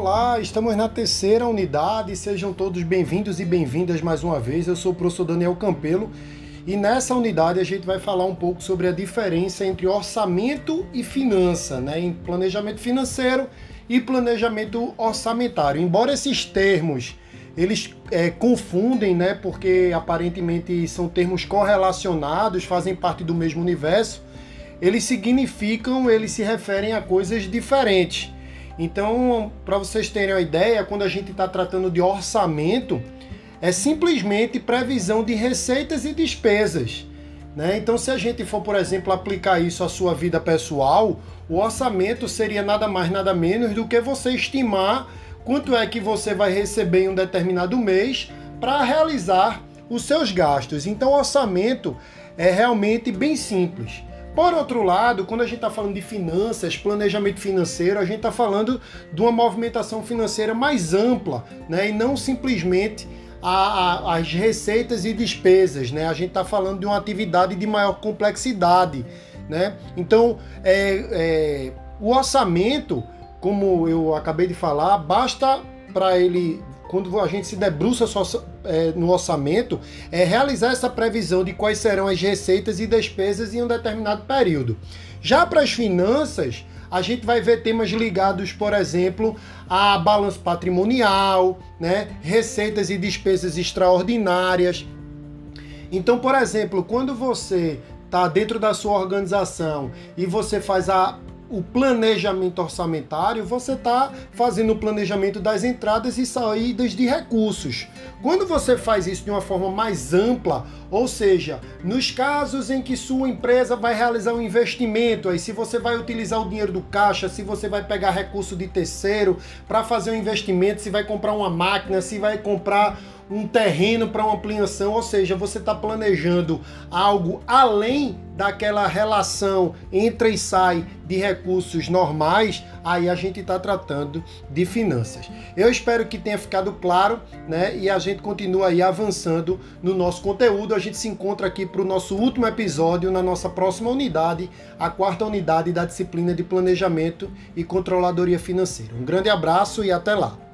Olá, estamos na terceira unidade, sejam todos bem-vindos e bem-vindas mais uma vez. Eu sou o professor Daniel Campelo e nessa unidade a gente vai falar um pouco sobre a diferença entre orçamento e finança, né? Em planejamento financeiro e planejamento orçamentário. Embora esses termos eles é, confundem, né? Porque aparentemente são termos correlacionados, fazem parte do mesmo universo. Eles significam, eles se referem a coisas diferentes. Então, para vocês terem uma ideia, quando a gente está tratando de orçamento, é simplesmente previsão de receitas e despesas. Né? Então, se a gente for, por exemplo, aplicar isso à sua vida pessoal, o orçamento seria nada mais, nada menos do que você estimar quanto é que você vai receber em um determinado mês para realizar os seus gastos. Então, orçamento é realmente bem simples. Por outro lado, quando a gente está falando de finanças, planejamento financeiro, a gente está falando de uma movimentação financeira mais ampla, né? E não simplesmente a, a, as receitas e despesas, né? A gente está falando de uma atividade de maior complexidade, né? Então, é, é, o orçamento, como eu acabei de falar, basta para ele quando a gente se debruça é, no orçamento, é realizar essa previsão de quais serão as receitas e despesas em um determinado período. Já para as finanças, a gente vai ver temas ligados, por exemplo, a balanço patrimonial, né, receitas e despesas extraordinárias. Então, por exemplo, quando você está dentro da sua organização e você faz a o planejamento orçamentário, você está fazendo o planejamento das entradas e saídas de recursos. Quando você faz isso de uma forma mais ampla, ou seja, nos casos em que sua empresa vai realizar um investimento, aí se você vai utilizar o dinheiro do caixa, se você vai pegar recurso de terceiro para fazer um investimento, se vai comprar uma máquina, se vai comprar um terreno para uma ampliação, ou seja, você está planejando algo além daquela relação entra e sai de recursos normais, aí a gente está tratando de finanças. Eu espero que tenha ficado claro, né? E a gente continua aí avançando no nosso conteúdo. A gente se encontra aqui para o nosso último episódio na nossa próxima unidade, a quarta unidade da disciplina de planejamento e controladoria financeira. Um grande abraço e até lá.